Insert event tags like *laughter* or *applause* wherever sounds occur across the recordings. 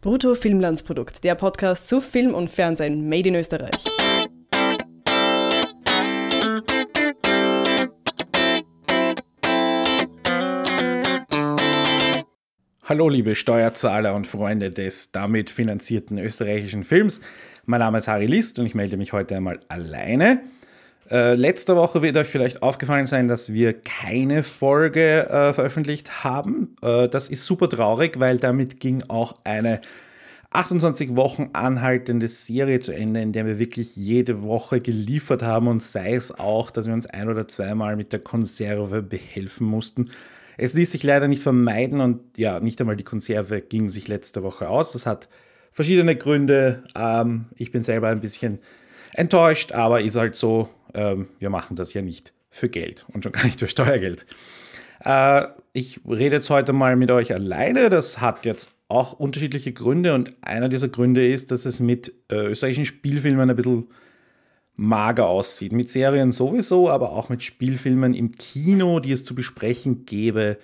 Brutto Filmlandsprodukt, der Podcast zu Film und Fernsehen made in Österreich. Hallo liebe Steuerzahler und Freunde des damit finanzierten österreichischen Films. Mein Name ist Harry List und ich melde mich heute einmal alleine. Äh, letzte Woche wird euch vielleicht aufgefallen sein, dass wir keine Folge äh, veröffentlicht haben. Äh, das ist super traurig, weil damit ging auch eine 28 Wochen anhaltende Serie zu Ende, in der wir wirklich jede Woche geliefert haben und sei es auch, dass wir uns ein oder zweimal mit der Konserve behelfen mussten. Es ließ sich leider nicht vermeiden und ja, nicht einmal die Konserve ging sich letzte Woche aus. Das hat verschiedene Gründe. Ähm, ich bin selber ein bisschen enttäuscht, aber ist halt so, ähm, wir machen das ja nicht für Geld und schon gar nicht für Steuergeld. Äh, ich rede jetzt heute mal mit euch alleine. Das hat jetzt auch unterschiedliche Gründe und einer dieser Gründe ist, dass es mit äh, österreichischen Spielfilmen ein bisschen mager aussieht. Mit Serien sowieso, aber auch mit Spielfilmen im Kino, die es zu besprechen gäbe.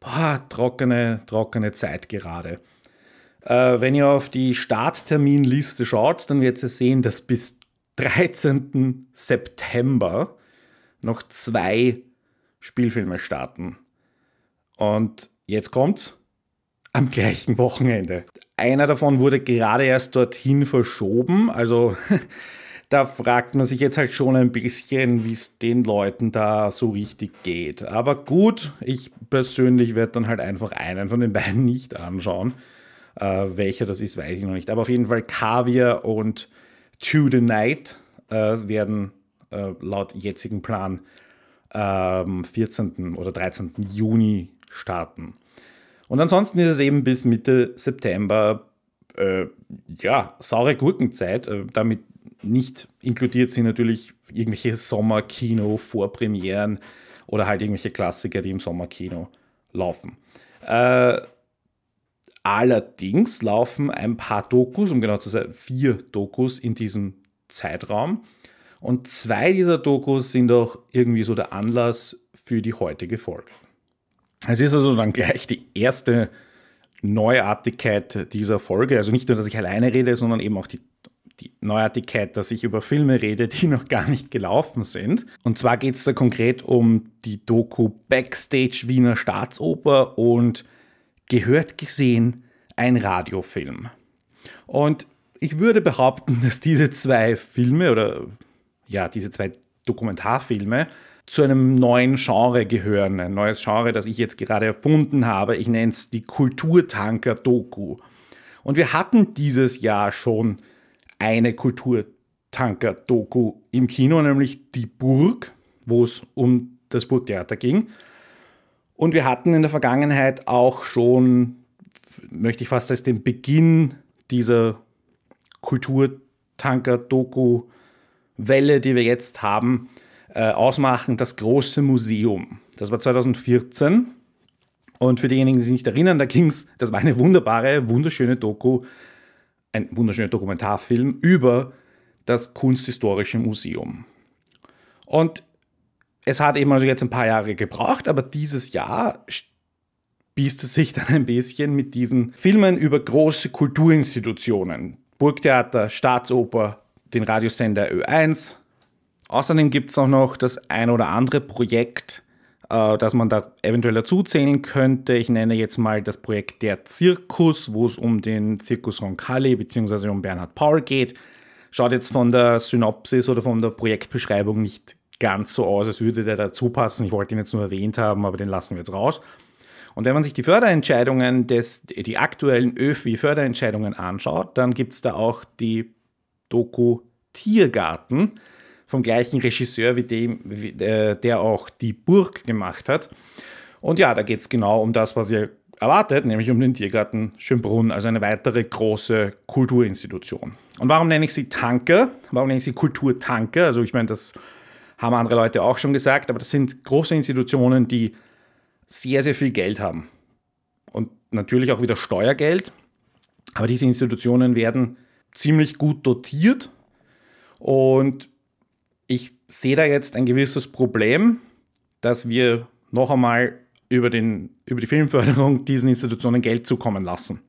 Boah, trockene, trockene Zeit gerade. Äh, wenn ihr auf die Startterminliste schaut, dann werdet ihr sehen, dass bis 13. September noch zwei Spielfilme starten. Und jetzt kommt's am gleichen Wochenende. Einer davon wurde gerade erst dorthin verschoben. Also *laughs* da fragt man sich jetzt halt schon ein bisschen, wie es den Leuten da so richtig geht. Aber gut, ich persönlich werde dann halt einfach einen von den *laughs* beiden nicht anschauen. Äh, welcher das ist, weiß ich noch nicht. Aber auf jeden Fall Kaviar und To the Night äh, werden äh, laut jetzigem Plan am 14. oder 13. Juni starten. Und ansonsten ist es eben bis Mitte September äh, ja, saure Gurkenzeit. Äh, damit nicht inkludiert sind natürlich irgendwelche Sommerkino-Vorpremieren oder halt irgendwelche Klassiker, die im Sommerkino laufen. Äh, allerdings laufen ein paar Dokus, um genau zu sein, vier Dokus in diesem Zeitraum. Und zwei dieser Dokus sind auch irgendwie so der Anlass für die heutige Folge. Es ist also dann gleich die erste Neuartigkeit dieser Folge. Also nicht nur, dass ich alleine rede, sondern eben auch die, die Neuartigkeit, dass ich über Filme rede, die *laughs* noch gar nicht gelaufen sind. Und zwar geht es da konkret um die Doku Backstage Wiener Staatsoper und gehört gesehen ein Radiofilm. Und ich würde behaupten, *laughs* dass diese zwei Filme oder ja, diese zwei Dokumentarfilme zu einem neuen Genre gehören. Ein neues Genre, das ich jetzt gerade erfunden habe. Ich nenne es die Kulturtanker-Doku. Und wir hatten dieses Jahr schon eine Kulturtanker-Doku im Kino, nämlich Die Burg, wo es um das Burgtheater ging. Und wir hatten in der Vergangenheit auch schon, möchte ich fast als den Beginn dieser Kulturtanker-Doku-Welle, die wir jetzt haben, äh, ausmachen, das große Museum. Das war 2014. Und für diejenigen, die sich nicht erinnern, da ging es, das war eine wunderbare, wunderschöne Doku, ein wunderschöner Dokumentarfilm über das Kunsthistorische Museum. Und es hat eben also jetzt ein paar Jahre gebraucht, aber dieses Jahr spießt es sich *laughs* dann ein bisschen mit diesen Filmen über große Kulturinstitutionen. Burgtheater, Staatsoper, den Radiosender Ö1, Außerdem gibt es auch noch das ein oder andere Projekt, äh, das man da eventuell dazu zählen könnte. Ich nenne jetzt mal das Projekt Der Zirkus, wo es um den Zirkus Roncalli bzw. um Bernhard Paul geht. Schaut jetzt von der Synopsis oder von der Projektbeschreibung nicht ganz so aus, als würde der dazu passen. Ich wollte ihn jetzt nur erwähnt haben, aber den lassen wir jetzt raus. Und wenn man sich die Förderentscheidungen des, die aktuellen ÖFI-Förderentscheidungen anschaut, dann gibt es da auch die Doku Tiergarten vom gleichen Regisseur wie dem, wie, äh, der auch die Burg gemacht hat. Und ja, da geht es genau um das, was ihr erwartet, nämlich um den Tiergarten Schönbrunn, also eine weitere große Kulturinstitution. Und warum nenne ich sie Tanker? Warum nenne ich sie Kulturtanker? Also ich meine, das haben andere Leute auch schon gesagt, aber das sind große Institutionen, die sehr, sehr viel Geld haben. Und natürlich auch wieder Steuergeld. Aber diese Institutionen werden ziemlich gut dotiert und ich sehe da jetzt ein gewisses Problem, dass wir noch einmal über, den, über die Filmförderung diesen Institutionen Geld zukommen lassen.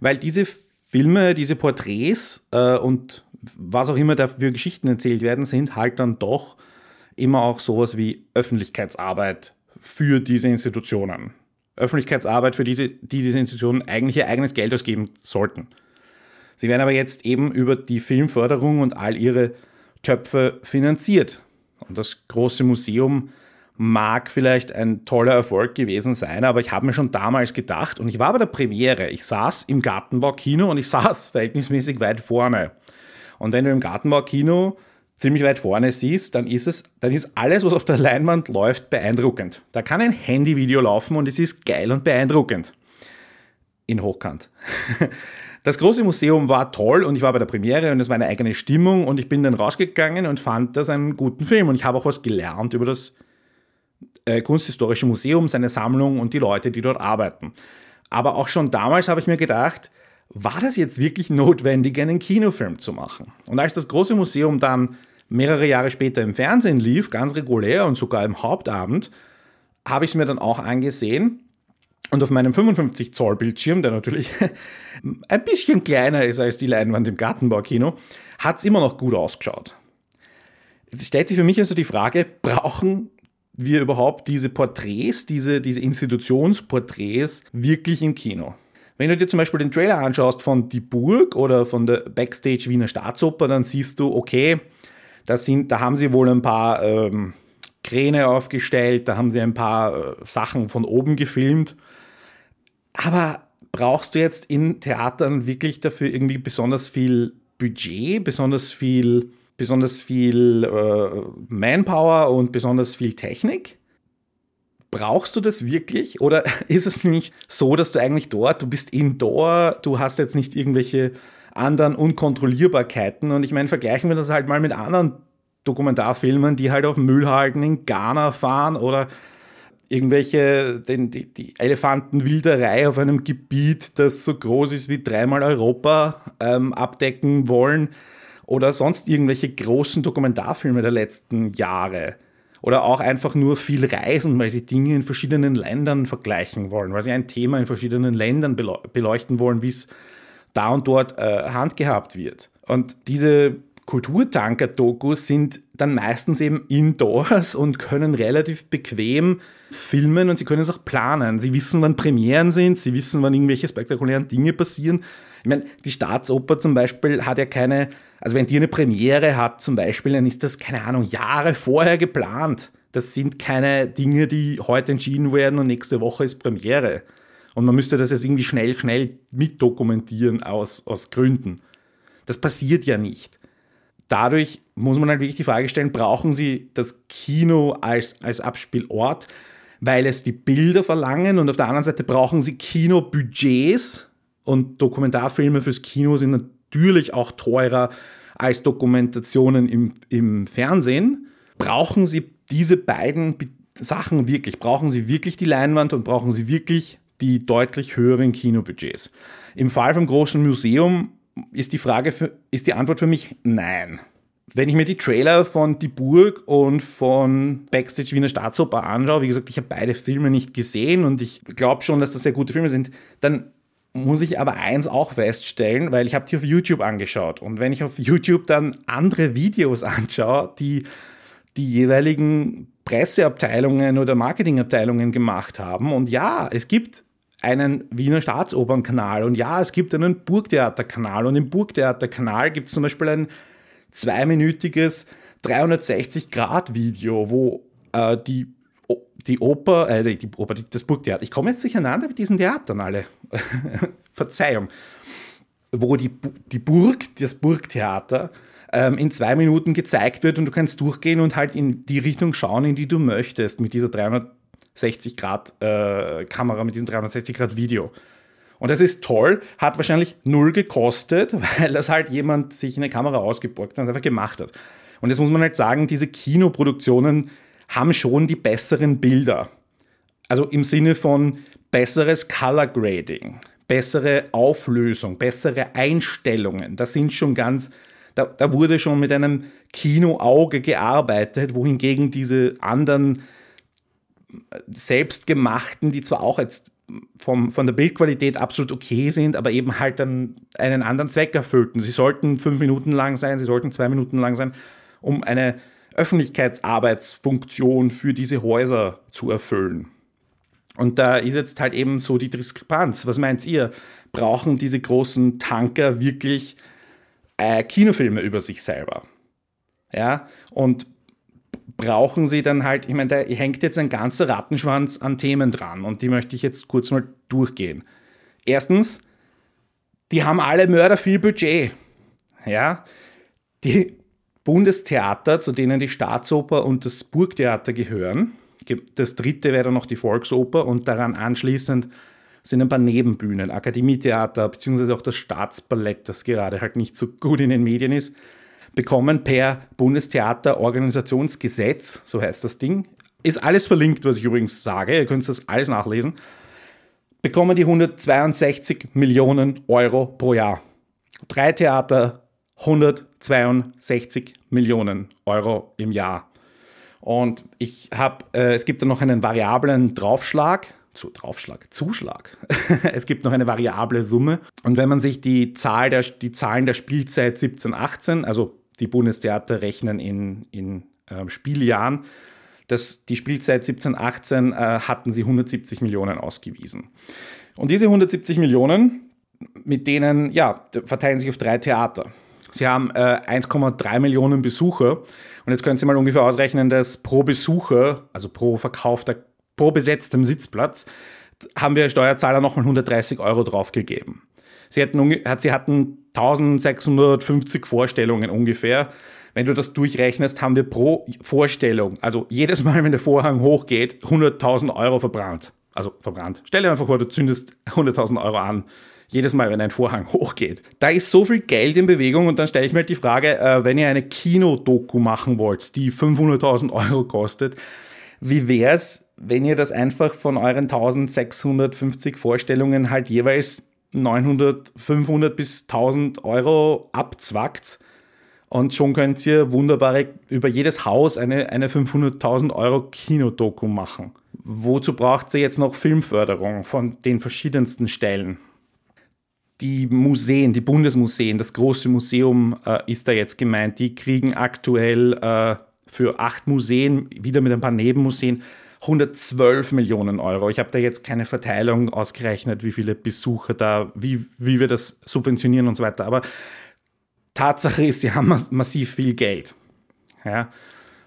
weil diese Filme, diese Porträts äh, und was auch immer da für Geschichten erzählt werden, sind halt dann doch immer auch sowas wie Öffentlichkeitsarbeit für diese Institutionen. Öffentlichkeitsarbeit, für diese, die diese Institutionen eigentlich ihr eigenes Geld ausgeben sollten. Sie werden aber jetzt eben über die Filmförderung und all ihre Töpfe finanziert. Und das große Museum mag vielleicht ein toller Erfolg gewesen sein, aber ich habe mir schon damals gedacht, und ich war bei der Premiere, ich saß im Gartenbaukino und ich saß verhältnismäßig weit vorne. Und wenn du im Gartenbaukino ziemlich weit vorne siehst, dann ist es, dann ist alles, was auf der Leinwand läuft, beeindruckend. Da kann ein Handyvideo laufen und es ist geil und beeindruckend. In Hochkant. *laughs* Das große Museum war toll und ich war bei der Premiere und es war eine eigene Stimmung und ich bin dann rausgegangen und fand das einen guten Film und ich habe auch was gelernt über das äh, Kunsthistorische Museum, seine Sammlung und die Leute, die dort arbeiten. Aber auch schon damals habe ich mir gedacht, war das jetzt wirklich notwendig, einen Kinofilm zu machen? Und als das große Museum dann mehrere Jahre später im Fernsehen lief, ganz regulär und sogar im Hauptabend, habe ich es mir dann auch angesehen. Und auf meinem 55 Zoll Bildschirm, der natürlich *laughs* ein bisschen kleiner ist als die Leinwand im Gartenbaukino, hat es immer noch gut ausgeschaut. Jetzt stellt sich für mich also die Frage, brauchen wir überhaupt diese Porträts, diese, diese Institutionsporträts wirklich im Kino? Wenn du dir zum Beispiel den Trailer anschaust von Die Burg oder von der Backstage Wiener Staatsoper, dann siehst du, okay, das sind, da haben sie wohl ein paar ähm, Kräne aufgestellt, da haben sie ein paar äh, Sachen von oben gefilmt. Aber brauchst du jetzt in Theatern wirklich dafür irgendwie besonders viel Budget, besonders viel, besonders viel äh, Manpower und besonders viel Technik? Brauchst du das wirklich? Oder *laughs* ist es nicht so, dass du eigentlich dort, du bist indoor, du hast jetzt nicht irgendwelche anderen Unkontrollierbarkeiten? Und ich meine, vergleichen wir das halt mal mit anderen Dokumentarfilmen, die halt auf Müllhalden in Ghana fahren oder irgendwelche, den, die, die Elefantenwilderei auf einem Gebiet, das so groß ist wie dreimal Europa, ähm, abdecken wollen oder sonst irgendwelche großen Dokumentarfilme der letzten Jahre. Oder auch einfach nur viel reisen, weil sie Dinge in verschiedenen Ländern vergleichen wollen, weil sie ein Thema in verschiedenen Ländern beleuchten wollen, wie es da und dort äh, handgehabt wird. Und diese Kulturtanker-Dokus sind dann meistens eben indoors und können relativ bequem filmen und sie können es auch planen. Sie wissen, wann Premieren sind, sie wissen, wann irgendwelche spektakulären Dinge passieren. Ich meine, die Staatsoper zum Beispiel hat ja keine also wenn die eine Premiere hat zum Beispiel, dann ist das, keine Ahnung, Jahre vorher geplant. Das sind keine Dinge, die heute entschieden werden und nächste Woche ist Premiere. Und man müsste das jetzt irgendwie schnell, schnell mitdokumentieren aus, aus Gründen. Das passiert ja nicht. Dadurch muss man halt wirklich die Frage stellen, brauchen Sie das Kino als, als Abspielort, weil es die Bilder verlangen und auf der anderen Seite brauchen Sie Kinobudgets und Dokumentarfilme fürs Kino sind natürlich auch teurer als Dokumentationen im, im Fernsehen. Brauchen Sie diese beiden Sachen wirklich? Brauchen Sie wirklich die Leinwand und brauchen Sie wirklich die deutlich höheren Kinobudgets? Im Fall vom großen Museum ist die Frage, für, ist die Antwort für mich nein. Wenn ich mir die Trailer von Die Burg und von Backstage Wiener Staatsoper anschaue, wie gesagt, ich habe beide Filme nicht gesehen und ich glaube schon, dass das sehr gute Filme sind, dann muss ich aber eins auch feststellen, weil ich habe die auf YouTube angeschaut. Und wenn ich auf YouTube dann andere Videos anschaue, die die jeweiligen Presseabteilungen oder Marketingabteilungen gemacht haben. Und ja, es gibt einen Wiener Staatsopernkanal und ja, es gibt einen Burgtheaterkanal. Und im Burgtheaterkanal gibt es zum Beispiel ein zweiminütiges 360-Grad-Video, wo äh, die die Oper, äh, die Oper, das Burgtheater. Ich komme jetzt durcheinander mit diesen Theatern alle. *laughs* Verzeihung. Wo die, die Burg, das Burgtheater, ähm, in zwei Minuten gezeigt wird und du kannst durchgehen und halt in die Richtung schauen, in die du möchtest, mit dieser 360 Grad äh, Kamera, mit diesem 360 Grad Video. Und das ist toll, hat wahrscheinlich null gekostet, *laughs* weil das halt jemand sich eine Kamera ausgeborgt hat und einfach gemacht hat. Und jetzt muss man halt sagen, diese Kinoproduktionen haben schon die besseren Bilder. Also im Sinne von besseres Color Grading, bessere Auflösung, bessere Einstellungen. Das sind schon ganz, da, da wurde schon mit einem Kinoauge gearbeitet, wohingegen diese anderen selbstgemachten, die zwar auch jetzt vom, von der Bildqualität absolut okay sind, aber eben halt dann einen anderen Zweck erfüllten. Sie sollten fünf Minuten lang sein, sie sollten zwei Minuten lang sein, um eine Öffentlichkeitsarbeitsfunktion für diese Häuser zu erfüllen. Und da ist jetzt halt eben so die Diskrepanz. Was meint ihr? Brauchen diese großen Tanker wirklich äh, Kinofilme über sich selber? Ja, und brauchen sie dann halt, ich meine, da hängt jetzt ein ganzer Rattenschwanz an Themen dran und die möchte ich jetzt kurz mal durchgehen. Erstens, die haben alle Mörder viel Budget. Ja, die Bundestheater, zu denen die Staatsoper und das Burgtheater gehören. Das dritte wäre dann noch die Volksoper und daran anschließend sind ein paar Nebenbühnen, Akademietheater, beziehungsweise auch das Staatsballett, das gerade halt nicht so gut in den Medien ist, bekommen per Bundestheaterorganisationsgesetz, so heißt das Ding, ist alles verlinkt, was ich übrigens sage, ihr könnt das alles nachlesen, bekommen die 162 Millionen Euro pro Jahr. Drei Theater 162 Millionen Euro im Jahr. Und ich habe, äh, es gibt da noch einen variablen Draufschlag, zu, Draufschlag, Zuschlag. *laughs* es gibt noch eine variable Summe. Und wenn man sich die, Zahl der, die Zahlen der Spielzeit 17, 18, also die Bundestheater rechnen in, in äh, Spieljahren, das, die Spielzeit 17, 18 äh, hatten sie 170 Millionen ausgewiesen. Und diese 170 Millionen, mit denen, ja, verteilen sich auf drei Theater. Sie haben äh, 1,3 Millionen Besucher. Und jetzt können Sie mal ungefähr ausrechnen, dass pro Besucher, also pro verkaufter, pro besetztem Sitzplatz, haben wir Steuerzahler nochmal 130 Euro draufgegeben. Sie hatten, sie hatten 1650 Vorstellungen ungefähr. Wenn du das durchrechnest, haben wir pro Vorstellung, also jedes Mal, wenn der Vorhang hochgeht, 100.000 Euro verbrannt. Also verbrannt. Stell dir einfach vor, du zündest 100.000 Euro an jedes Mal, wenn ein Vorhang *laughs* hochgeht. Da ist so viel Geld in Bewegung und dann stelle ich mir halt die Frage, äh, wenn ihr eine Kinodoku machen wollt, die 500.000 Euro kostet, wie wäre es, wenn ihr das einfach von euren 1650 Vorstellungen halt jeweils 900, 500 bis 1000 Euro abzwackt und schon könnt ihr wunderbare über jedes Haus eine, eine 500.000 Euro Kinodoku machen. Wozu braucht ihr jetzt noch Filmförderung von den verschiedensten Stellen? Die Museen, die Bundesmuseen, das große Museum äh, ist da jetzt gemeint, die kriegen aktuell äh, für acht Museen, wieder mit ein paar Nebenmuseen, 112 Millionen Euro. Ich habe da jetzt keine Verteilung ausgerechnet, wie viele Besucher da, wie, wie wir das subventionieren und so weiter. Aber Tatsache ist, sie haben massiv viel Geld. Ja.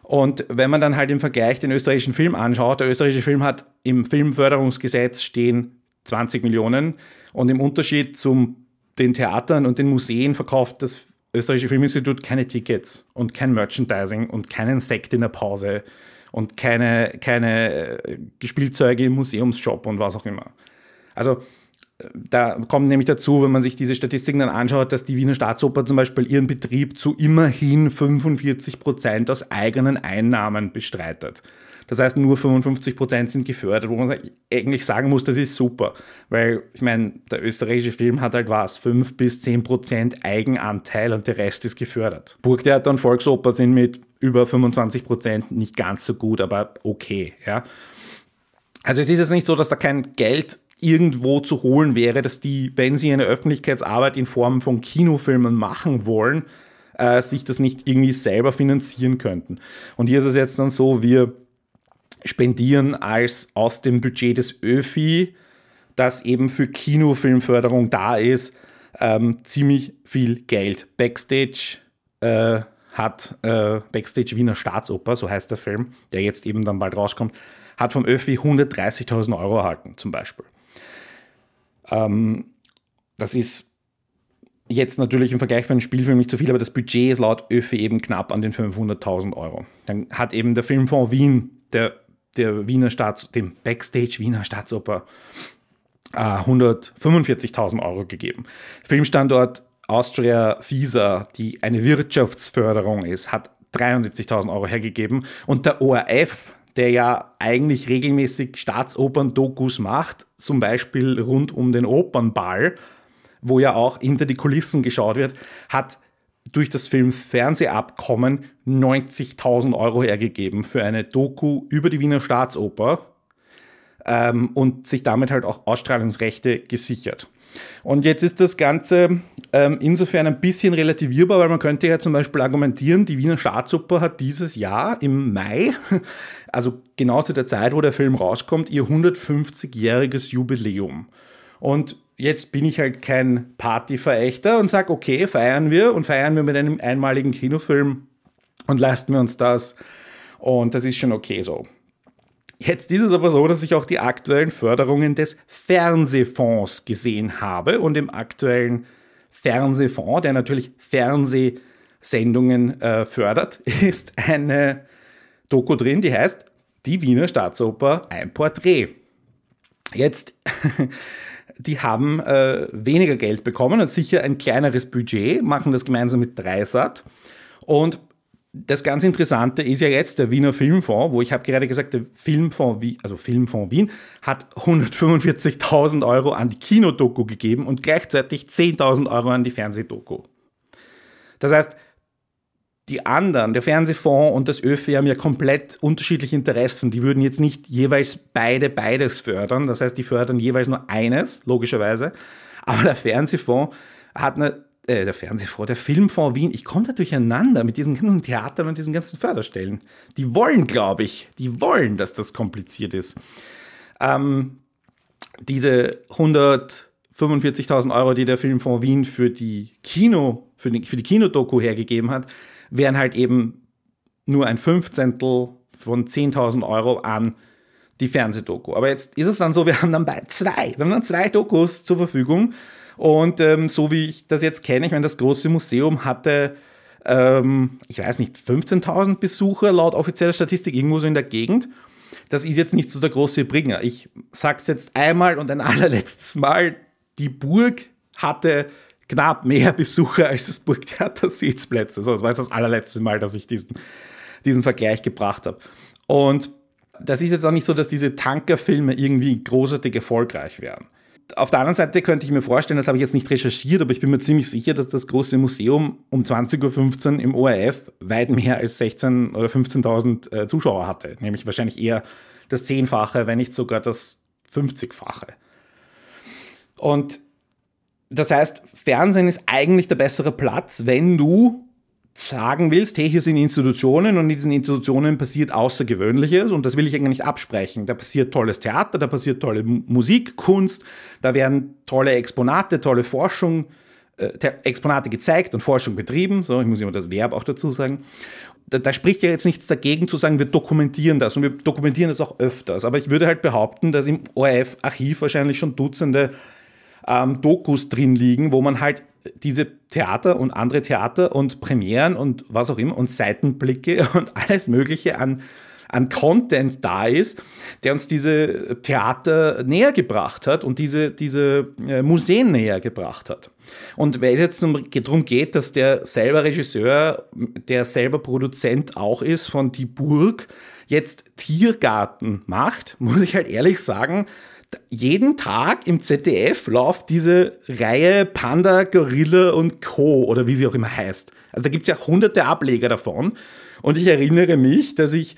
Und wenn man dann halt im Vergleich den österreichischen Film anschaut, der österreichische Film hat im Filmförderungsgesetz stehen 20 Millionen. Und im Unterschied zu den Theatern und den Museen verkauft das österreichische Filminstitut keine Tickets und kein Merchandising und keinen Sekt in der Pause und keine, keine äh, Spielzeuge im Museumsshop und was auch immer. Also äh, da kommt nämlich dazu, wenn man sich diese Statistiken dann anschaut, dass die Wiener Staatsoper zum Beispiel ihren Betrieb zu immerhin 45 Prozent aus eigenen Einnahmen bestreitet. Das heißt, nur 55 Prozent sind gefördert, wo man eigentlich sagen muss, das ist super. Weil, ich meine, der österreichische Film hat halt was, 5 bis 10 Prozent Eigenanteil und der Rest ist gefördert. Burgtheater und Volksoper sind mit über 25 Prozent nicht ganz so gut, aber okay, ja. Also es ist jetzt nicht so, dass da kein Geld irgendwo zu holen wäre, dass die, wenn sie eine Öffentlichkeitsarbeit in Form von Kinofilmen machen wollen, äh, sich das nicht irgendwie selber finanzieren könnten. Und hier ist es jetzt dann so, wir spendieren als aus dem Budget des ÖFI, das eben für Kinofilmförderung da ist, ähm, ziemlich viel Geld. Backstage äh, hat äh, Backstage Wiener Staatsoper, so heißt der Film, der jetzt eben dann bald rauskommt, hat vom ÖFI 130.000 Euro erhalten, zum Beispiel. Ähm, das ist jetzt natürlich im Vergleich für einen Spielfilm nicht so viel, aber das Budget ist laut ÖFI eben knapp an den 500.000 Euro. Dann hat eben der Filmfonds Wien, der der Wiener Staats, dem Backstage Wiener Staatsoper äh, 145.000 Euro gegeben. Filmstandort Austria FISA, die eine Wirtschaftsförderung ist, hat 73.000 Euro hergegeben und der ORF, der ja eigentlich regelmäßig Staatsopern-Dokus macht, zum Beispiel rund um den Opernball, wo ja auch hinter die Kulissen geschaut wird, hat durch das Film-Fernsehabkommen 90.000 Euro hergegeben für eine Doku über die Wiener Staatsoper. ähm, und sich damit halt auch Ausstrahlungsrechte gesichert. Und jetzt ist das Ganze ähm, insofern ein bisschen relativierbar, weil man könnte ja zum Beispiel argumentieren, die Wiener Staatsoper hat dieses Jahr im Mai, *laughs* also genau zu der Zeit, wo der Film rauskommt, ihr 150-jähriges Jubiläum. Und jetzt bin ich halt kein Partyverächter und sage, okay, feiern wir und feiern wir mit einem einmaligen Kinofilm und leisten wir uns das. Und das ist schon okay so. Jetzt ist es aber so, dass ich auch die aktuellen Förderungen des Fernsehfonds gesehen habe und im aktuellen Fernsehfonds, der natürlich Fernsehsendungen äh, fördert, *laughs* ist eine Doku drin, die heißt Die Wiener Staatsoper, ein Porträt. Jetzt, *laughs* die haben äh, weniger Geld bekommen und sicher ein kleineres Budget, machen das gemeinsam mit Dreisat und das ganz Interessante ist ja jetzt der Wiener Filmfonds, wo ich habe gerade gesagt, der Filmfonds, also Filmfonds Wien, hat 145.000 Euro an die Kinodoku gegeben und gleichzeitig 10.000 Euro an die Fernsehdoku. Das heißt, die anderen, der Fernsehfonds und das ÖFI haben ja komplett unterschiedliche Interessen. Die würden jetzt nicht jeweils beide beides fördern. Das heißt, die fördern jeweils nur eines, logischerweise. Aber der Fernsehfonds hat eine äh, der Fernsehfonds, der Filmfonds Wien, ich komme da durcheinander mit diesen ganzen Theatern und diesen ganzen Förderstellen. Die wollen, glaube ich, die wollen, dass das kompliziert ist. Ähm, diese 145.000 Euro, die der Filmfonds Wien für die Kino, für die, für die Kinodoku hergegeben hat, wären halt eben nur ein Fünfzehntel von 10.000 Euro an die Fernsehdoku. Aber jetzt ist es dann so, wir haben dann bei zwei, wir haben dann zwei Dokus zur Verfügung und ähm, so wie ich das jetzt kenne, ich meine, das große Museum hatte, ähm, ich weiß nicht, 15.000 Besucher laut offizieller Statistik irgendwo so in der Gegend. Das ist jetzt nicht so der große Bringer. Ich sage es jetzt einmal und ein *laughs* allerletztes Mal, die Burg hatte knapp mehr *laughs* Besucher als das Burgtheater Sitzplätze. So, das war jetzt das allerletzte Mal, dass ich diesen, diesen Vergleich gebracht habe. Und das ist jetzt auch nicht so, dass diese Tankerfilme irgendwie großartig erfolgreich wären auf der anderen Seite könnte ich mir vorstellen, das habe ich jetzt nicht recherchiert, aber ich bin mir ziemlich sicher, dass das große Museum um 20.15 Uhr im ORF weit mehr als 16.000 oder 15.000 äh, Zuschauer hatte. Nämlich wahrscheinlich eher das Zehnfache, wenn nicht sogar das 50-fache. Und das heißt, Fernsehen ist eigentlich der bessere Platz, wenn du sagen willst, hey, hier sind Institutionen und in diesen Institutionen passiert Außergewöhnliches und das will ich eigentlich nicht absprechen. Da passiert tolles Theater, da passiert tolle Musik, Kunst, da werden tolle Exponate, tolle Forschung, äh, Exponate gezeigt und Forschung betrieben. So, ich muss immer das Verb auch dazu sagen. Da, da, spricht ja jetzt nichts dagegen zu sagen, wir dokumentieren das und wir dokumentieren das auch öfters. Aber ich würde halt behaupten, dass im ORF-Archiv wahrscheinlich schon Dutzende ähm, Dokus drin liegen, wo man halt diese Theater und andere Theater und Premieren und was auch immer und Seitenblicke *laughs* und alles Mögliche an, an Content da ist, der uns diese Theater näher gebracht hat und diese, diese äh, Museen näher gebracht hat. Und weil es jetzt darum geht, dass der selber Regisseur, der selber Produzent auch ist von Die Burg, jetzt Tiergarten macht, *laughs* muss ich halt ehrlich sagen, jeden Tag im ZDF läuft diese Reihe Panda, Gorilla und Co. oder wie sie auch immer heißt. Also da gibt es ja hunderte Ableger davon. Und ich erinnere mich, dass ich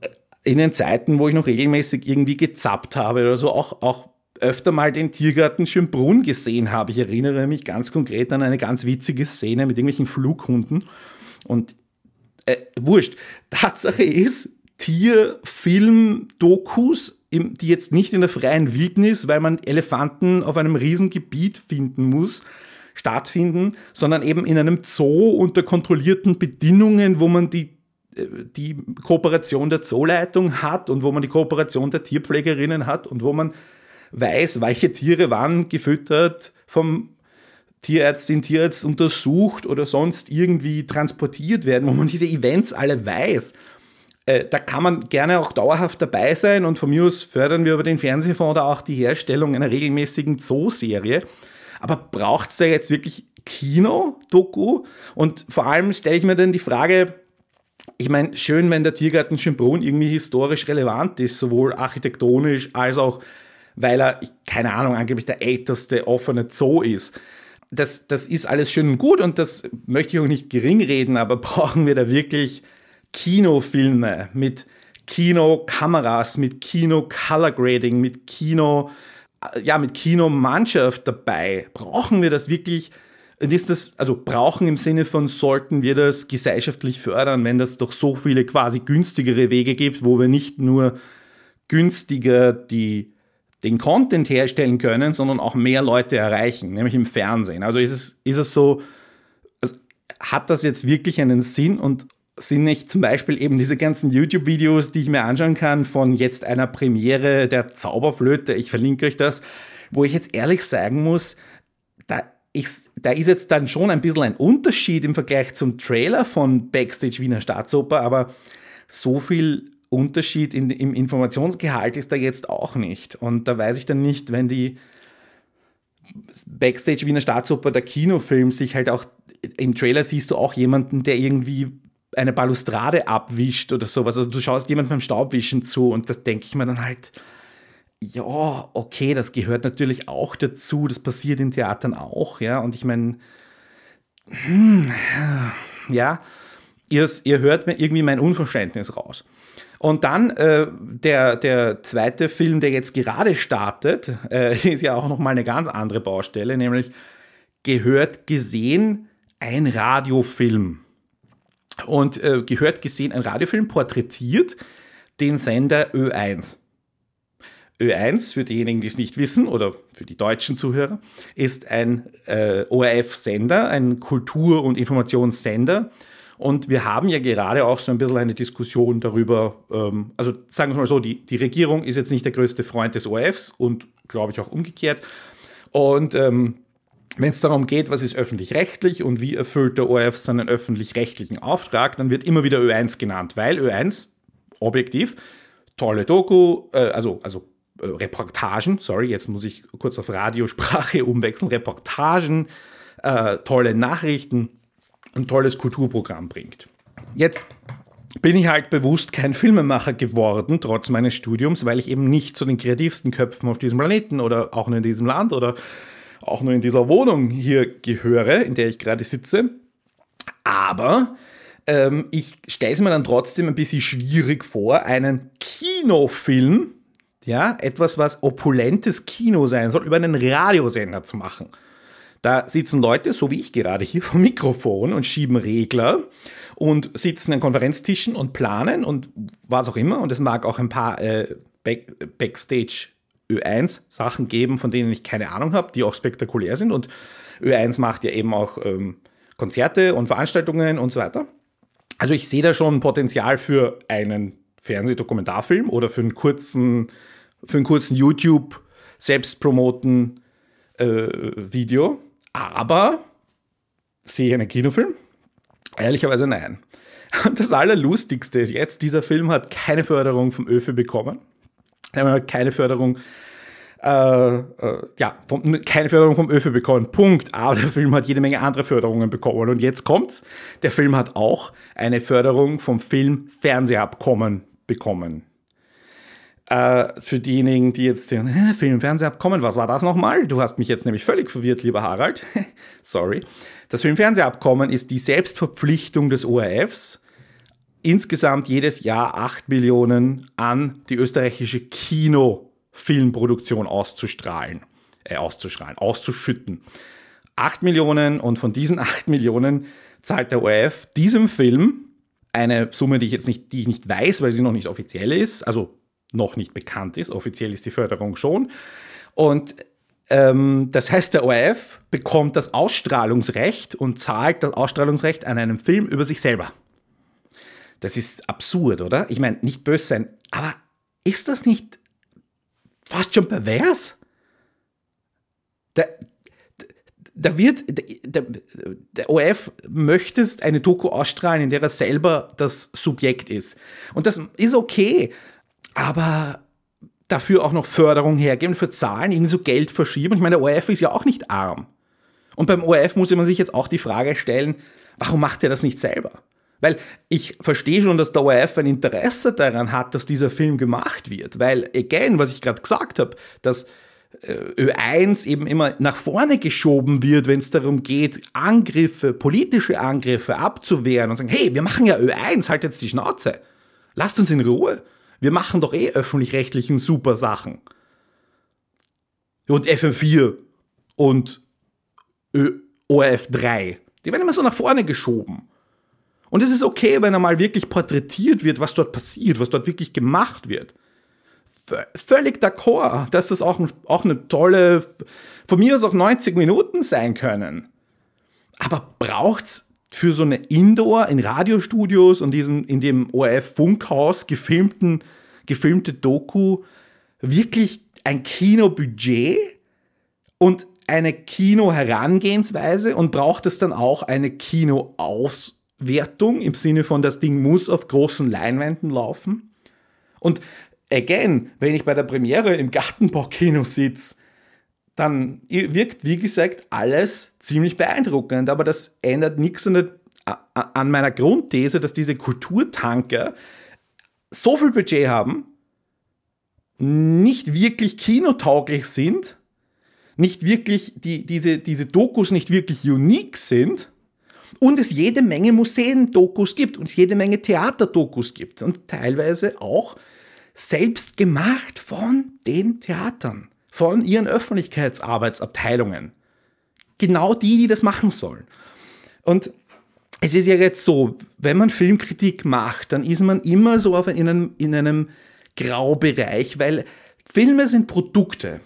äh, in den Zeiten, wo ich noch regelmäßig irgendwie gezappt habe oder so, auch, auch öfter mal den Tiergarten Schönbrunn gesehen habe. Ich erinnere mich ganz konkret an eine ganz witzige Szene mit irgendwelchen Flughunden. Und äh, wurscht. Tatsache ist, Tierfilm-Dokus die jetzt nicht in der freien Wildnis, weil man Elefanten auf einem Riesengebiet finden muss, stattfinden, sondern eben in einem Zoo unter kontrollierten Bedingungen, wo man die, äh, die Kooperation der Zooleitung hat und wo man die Kooperation der Tierpflegerinnen hat und wo man weiß, welche Tiere wann gefüttert, vom Tierärztin, Tierarzt untersucht oder sonst irgendwie transportiert werden, wo man diese Events alle weiß äh, da kann man gerne auch dauerhaft dabei sein und von mir aus fördern wir über den Fernsehfonds da auch die Herstellung einer regelmäßigen Zoo-Serie. Aber braucht es da jetzt wirklich Kino-Doku? Und vor allem stelle ich mir dann die Frage, ich meine, schön, wenn der Tiergarten Schönbrunn irgendwie historisch relevant ist, sowohl architektonisch als auch, weil er, keine Ahnung, angeblich der älteste offene Zoo ist. Das, das ist alles schön und gut und das möchte ich auch nicht gering reden, aber *laughs* brauchen wir da wirklich Kinofilme mit Kinokameras, mit Kino-Color-Grading, mit Kino, ja, mit Kinomannschaft dabei. Brauchen wir das wirklich? Und ist das, also brauchen im Sinne von, sollten wir das gesellschaftlich fördern, wenn das doch so viele quasi günstigere Wege gibt, wo wir nicht nur günstiger die, den Content herstellen können, sondern auch mehr Leute erreichen, nämlich im Fernsehen. Also ist es, ist es so, also hat das jetzt wirklich einen Sinn und sind nicht zum Beispiel eben diese ganzen YouTube-Videos, die ich mir anschauen kann, von jetzt einer Premiere der Zauberflöte, ich verlinke euch das, wo ich jetzt ehrlich sagen muss, da ich, da ist jetzt dann schon ein bisschen ein Unterschied im Vergleich zum Trailer von Backstage Wiener Staatsoper, aber so viel Unterschied in, im Informationsgehalt ist da jetzt auch nicht. Und da weiß ich dann nicht, wenn die Backstage Wiener Staatsoper, der Kinofilm, sich halt auch im Trailer siehst du auch jemanden, der irgendwie eine Balustrade abwischt oder sowas. Also du schaust jemandem beim Staubwischen zu und das denke ich mir dann halt, ja, okay, das gehört natürlich auch dazu, das passiert in Theatern auch, ja, und ich meine, hm, ja, ihr, ihr hört mir irgendwie mein Unverständnis raus. Und dann äh, der, der zweite Film, der jetzt gerade startet, äh, ist ja auch nochmal eine ganz andere Baustelle, nämlich gehört gesehen ein Radiofilm. Und äh, gehört gesehen ein Radiofilm porträtiert den Sender Ö1. Ö1, für diejenigen, die es nicht wissen oder für die deutschen Zuhörer, ist ein äh, ORF-Sender, ein Kultur- und Informationssender. Und wir haben ja gerade auch so ein bisschen eine Diskussion darüber, ähm, also sagen wir mal so, die, die Regierung ist jetzt nicht der größte Freund des ORFs und glaube ich auch umgekehrt. Und ähm, wenn es darum geht, was ist öffentlich-rechtlich und wie erfüllt der ORF seinen öffentlich-rechtlichen Auftrag, dann wird immer wieder Ö1 genannt, weil Ö1, objektiv, tolle Doku, äh, also, also äh, Reportagen, sorry, jetzt muss ich kurz auf Radiosprache *laughs* umwechseln, Reportagen, äh, tolle Nachrichten, ein tolles Kulturprogramm bringt. Jetzt bin ich halt bewusst kein Filmemacher geworden, trotz meines Studiums, weil ich eben nicht zu den kreativsten Köpfen auf diesem Planeten oder auch in diesem Land oder auch nur in dieser Wohnung hier gehöre, in der ich gerade sitze. Aber ähm, ich stelle es mir dann trotzdem ein bisschen schwierig vor, einen Kinofilm, ja, etwas, was opulentes Kino sein soll, über einen Radiosender zu machen. Da sitzen Leute, so wie ich gerade hier vom Mikrofon und schieben Regler und sitzen an Konferenztischen und planen und was auch immer. Und es mag auch ein paar äh, Back Backstage Ö1 Sachen geben, von denen ich keine Ahnung habe, die auch spektakulär sind. Und Ö1 macht ja eben auch ähm, Konzerte und Veranstaltungen und so weiter. Also ich sehe da schon Potenzial für einen Fernsehdokumentarfilm oder für einen kurzen, für einen kurzen YouTube selbstpromoten äh, Video. Aber sehe ich einen Kinofilm? Ehrlicherweise nein. *laughs* Das Allerlustigste ist jetzt, dieser Film hat keine Förderung vom ÖFE bekommen. Er hat keine Förderung, äh, äh, ja, vom, keine Förderung vom ÖFE bekommen. Punkt. Aber der Film hat jede Menge andere Förderungen bekommen. Und jetzt kommt's. Der Film hat auch eine Förderung vom Film-Fernsehabkommen bekommen. Äh, für diejenigen, die jetzt den äh, Film-Fernsehabkommen, was war das nochmal? Du hast mich jetzt nämlich völlig verwirrt, lieber Harald. *laughs* Sorry. Das Film-Fernsehabkommen ist die Selbstverpflichtung des ORFs, insgesamt jedes Jahr 8 Millionen an die österreichische Kinofilmproduktion auszustrahlen, äh, auszustrahlen, auszuschütten. 8 Millionen und von diesen *laughs* 8 Millionen zahlt der ORF diesem Film eine Summe, die ich jetzt nicht, die ich nicht weiß, weil sie noch nicht offiziell ist, also noch nicht bekannt ist. Offiziell ist die Förderung schon. Und ähm, das heißt, der ORF bekommt das Ausstrahlungsrecht und zahlt das Ausstrahlungsrecht an einem Film über sich selber. Das ist absurd, oder? Ich meine, nicht böse sein, aber ist das nicht fast schon pervers? Da, da wird, der, der ORF möchte eine Doku ausstrahlen, in der er selber das Subjekt ist. Und das ist okay aber dafür auch noch Förderung hergeben, für Zahlen, irgendwie so Geld verschieben. Ich meine, der ORF ist ja auch nicht arm. Und beim ORF muss man sich jetzt auch die Frage stellen, warum macht er das nicht selber? Weil ich verstehe schon, dass der ORF ein Interesse daran hat, dass dieser Film gemacht wird. Weil, again, was ich gerade gesagt habe, dass äh, Ö1 eben immer nach vorne geschoben wird, wenn es darum geht, Angriffe, politische Angriffe abzuwehren und sagen, hey, wir machen ja Ö1, halt jetzt die Schnauze. Lasst uns in Ruhe. Wir machen doch eh öffentlich-rechtlichen super Sachen. Und FM4 und ORF3. Die werden immer so nach vorne geschoben. Und es ist okay, wenn er mal wirklich porträtiert wird, was dort passiert, was dort wirklich gemacht wird. V völlig d'accord, dass das auch, auch eine tolle, von mir aus auch 90 Minuten sein können. Aber braucht es für so eine Indoor in Radiostudios und diesen in dem ORF-Funkhaus gefilmten, gefilmte Doku wirklich ein Kinobudget und eine Kino-Herangehensweise und braucht es dann auch eine Kino-Auswertung im Sinne von, das Ding muss auf großen Leinwänden laufen? Und again, wenn ich bei der Premiere im Gartenbaukino sitze, dann wirkt, wie gesagt, alles ziemlich beeindruckend. Aber das ändert nichts an, an meiner Grundthese, dass diese Kulturtanker so viel Budget haben, nicht wirklich kinotauglich sind nicht wirklich, die, diese, diese Dokus nicht wirklich unique sind und es jede Menge Museen-Dokus gibt und es jede Menge Theater-Dokus gibt und teilweise auch selbst gemacht von den Theatern, von ihren Öffentlichkeitsarbeitsabteilungen. Genau die, die das machen sollen. Und es ist ja jetzt so, wenn man Filmkritik macht, dann ist man immer so auf in einem, in einem Graubereich, weil Filme sind Produkte.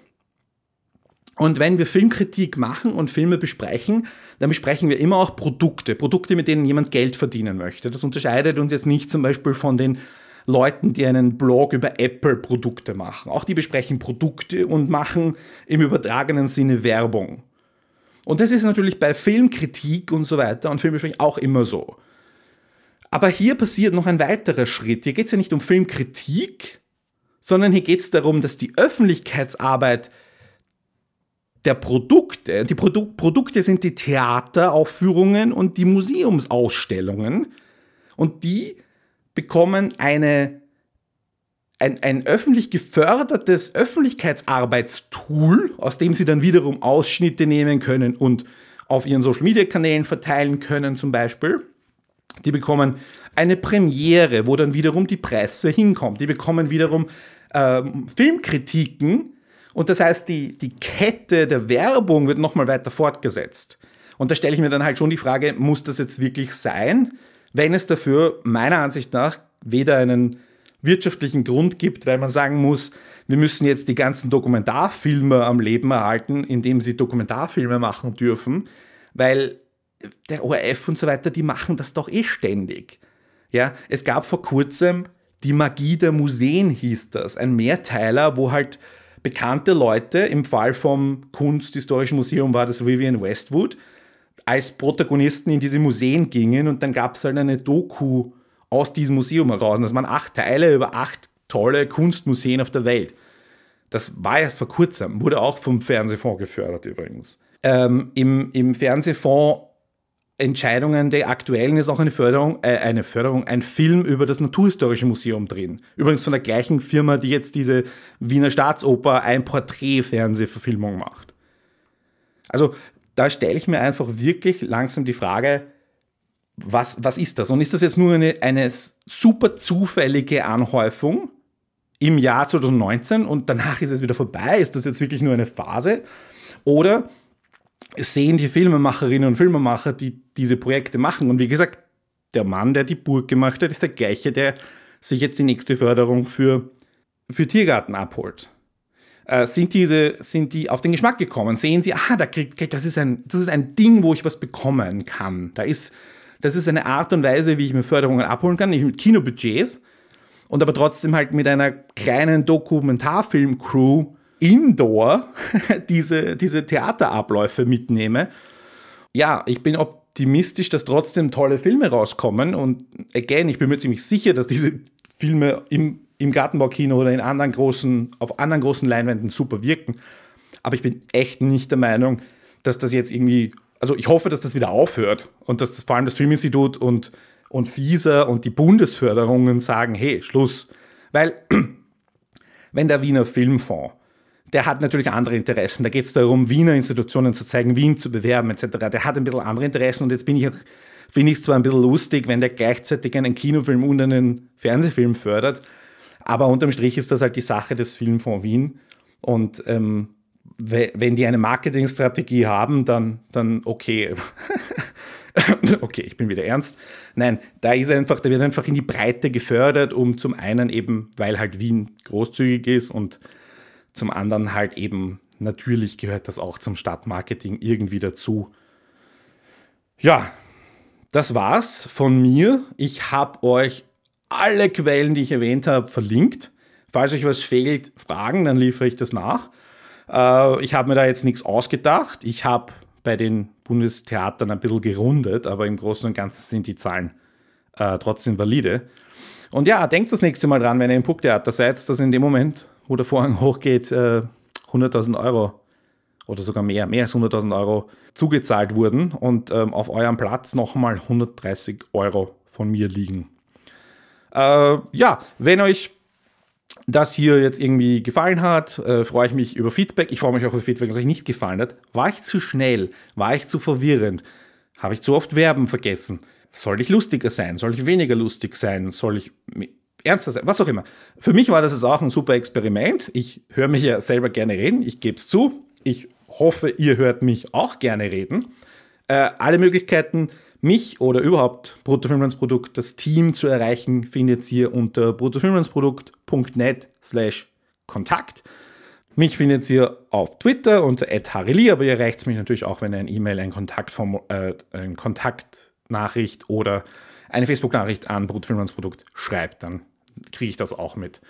Und wenn wir Filmkritik machen und Filme besprechen, dann besprechen wir immer auch Produkte, Produkte, mit denen jemand Geld verdienen möchte. Das unterscheidet uns jetzt nicht zum Beispiel von den Leuten, die einen Blog über Apple-Produkte machen. Auch die besprechen Produkte und machen im übertragenen Sinne Werbung. Und das ist natürlich bei Filmkritik und so weiter und Filmbesprechung auch immer so. Aber hier passiert noch ein weiterer Schritt. Hier geht es ja nicht um Filmkritik, sondern hier geht es darum, dass die Öffentlichkeitsarbeit der Produkte. Die Produ Produkte sind die Theateraufführungen und die Museumsausstellungen. Und die bekommen eine, ein, ein öffentlich gefördertes Öffentlichkeitsarbeitstool, aus dem sie dann wiederum Ausschnitte nehmen können und auf ihren Social-Media-Kanälen verteilen können zum Beispiel. Die bekommen eine Premiere, wo dann wiederum die Presse hinkommt. Die bekommen wiederum ähm, Filmkritiken, und das heißt, die, die Kette der Werbung wird nochmal weiter fortgesetzt. Und da stelle ich mir dann halt schon die Frage, muss das jetzt wirklich sein, wenn es dafür meiner Ansicht nach weder einen wirtschaftlichen Grund gibt, weil man sagen muss, wir müssen jetzt die ganzen Dokumentarfilme am Leben erhalten, indem sie Dokumentarfilme machen dürfen, weil der ORF und so weiter, die machen das doch eh ständig. Ja, es gab vor kurzem die Magie der Museen hieß das, ein Mehrteiler, wo halt bekannte Leute, im Fall vom Kunsthistorischen Museum war das Vivian Westwood, als Protagonisten in diese Museen gingen und dann gab es halt eine Doku aus diesem Museum heraus. Das waren acht Teile über acht tolle Kunstmuseen auf der Welt. Das war erst vor kurzem, wurde auch vom Fernsehfonds gefördert übrigens. Ähm, im, Im Fernsehfonds Entscheidungen der aktuellen ist auch eine Förderung, äh, eine Förderung, ein Film über das Naturhistorische Museum drin. Übrigens von der gleichen Firma, die jetzt diese Wiener Staatsoper ein Porträt-Fernsehverfilmung macht. Also da stelle ich mir einfach wirklich langsam die Frage, was, was ist das? Und ist das jetzt nur eine, eine super zufällige Anhäufung im Jahr 2019 und danach ist es wieder vorbei? Ist das jetzt wirklich nur eine Phase? Oder sehen die Filmemacherinnen und Filmemacher, die diese Projekte machen. Und wie gesagt, der Mann, der die Burg gemacht hat, ist der gleiche, der sich jetzt die nächste Förderung für, für Tiergarten abholt. Äh, sind, diese, sind die auf den Geschmack gekommen? Sehen sie, ah, da kriegt, das, ist ein, das ist ein Ding, wo ich was bekommen kann. Da ist, das ist eine Art und Weise, wie ich mir Förderungen abholen kann, nicht mit Kinobudgets und aber trotzdem halt mit einer kleinen Dokumentarfilm-Crew indoor *laughs* diese, diese Theaterabläufe mitnehme. Ja, ich bin optimistisch, dass trotzdem tolle Filme rauskommen. Und again, ich bin mir ziemlich sicher, dass diese Filme im, im Gartenbaukino oder in anderen großen, auf anderen großen Leinwänden super wirken. Aber ich bin echt nicht der Meinung, dass das jetzt irgendwie, also ich hoffe, dass das wieder aufhört und dass vor allem das Filminstitut und, und FISA und die Bundesförderungen sagen, hey, Schluss. Weil, *clears throat* wenn der Wiener Filmfonds der hat natürlich andere Interessen. Da geht es darum, Wiener Institutionen zu zeigen, Wien zu bewerben etc. Der hat ein bisschen andere Interessen und jetzt bin ich auch, finde ich es zwar ein bisschen lustig, wenn der gleichzeitig einen Kinofilm und einen Fernsehfilm fördert, Aber unterm Strich ist das halt die Sache des Filmfonds Wien. Und ähm, wenn die eine Marketingstrategie haben, dann, dann okay. *laughs* okay, ich bin wieder ernst. Nein, da ist einfach, da wird einfach in die Breite gefördert, um zum einen eben, weil halt Wien großzügig ist und zum anderen halt eben, natürlich gehört das auch zum Stadtmarketing irgendwie dazu. Ja, das war's von mir. Ich habe euch alle Quellen, die ich erwähnt habe, verlinkt. Falls euch was fehlt, Fragen, dann liefere ich das nach. Äh, ich habe mir da jetzt nichts ausgedacht. Ich habe bei den Bundestheatern ein bisschen gerundet, aber im Großen und Ganzen sind die Zahlen äh, trotzdem valide. Und ja, denkt das nächste Mal dran, wenn ihr im Pucktheater seid, dass in dem Moment, wo der Vorhang *laughs* hochgeht, äh, 100.000 Euro oder sogar mehr, mehr als 100.000 Euro zugezahlt wurden und ähm, auf eurem Platz nochmal 130 Euro von mir liegen. Äh, ja, wenn euch das hier jetzt irgendwie gefallen hat, äh, freue ich mich über Feedback. Ich freue mich auch über Feedback, was euch nicht gefallen hat. War ich zu schnell? War ich zu verwirrend? Habe ich zu oft Verben vergessen? Soll ich lustiger sein? Soll ich weniger lustig sein? Soll ich ernster sein? Was auch immer. Für mich war das jetzt auch ein super Experiment. Ich höre mich ja selber gerne reden. Ich gebe es zu. Ich hoffe, ihr hört mich auch gerne reden. Äh, alle Möglichkeiten mich oder überhaupt Bruttofilmlandsprodukt, das Team zu erreichen, findet ihr unter bruttofilmlandsprodukt.net slash Kontakt. Mich findet ihr auf Twitter unter @harili, aber ihr erreicht mich natürlich auch, wenn ihr ein E-Mail, ein Kontaktform, äh, eine Kontaktnachricht oder eine Facebook-Nachricht an Bruttofilmlandsprodukt schreibt, dann kriege ich das auch mit.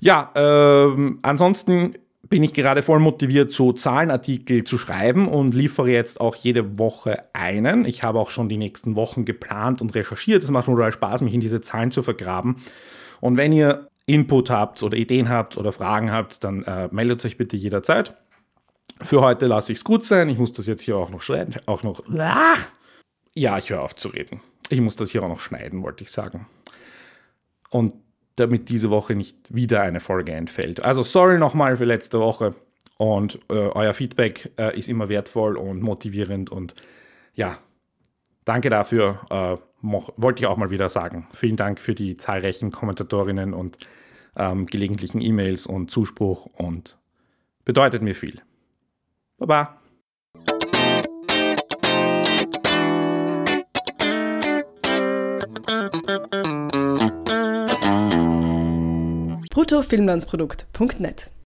Ja, ähm, ansonsten bin ich gerade voll motiviert, so Zahlenartikel zu schreiben und liefere jetzt auch jede Woche einen. Ich habe auch schon die nächsten Wochen geplant und recherchiert. Es macht nur Spaß, mich in diese Zahlen zu vergraben. Und wenn ihr Input habt oder Ideen habt oder Fragen habt, dann äh, meldet euch bitte jederzeit. Für heute lasse ich es gut sein. Ich muss das jetzt hier auch noch schneiden. Auch noch. Ja, ich höre auf zu reden. Ich muss das hier auch noch schneiden, wollte ich sagen. Und damit diese Woche nicht wieder eine Folge entfällt. Also sorry nochmal für letzte Woche und äh, euer Feedback äh, ist immer wertvoll und motivierend und ja, danke dafür. Äh, wollte ich auch mal wieder sagen. Vielen Dank für die zahlreichen Kommentatorinnen und ähm, gelegentlichen E-Mails und Zuspruch und bedeutet mir viel. Baba. bruttofilmlandsprodukt.net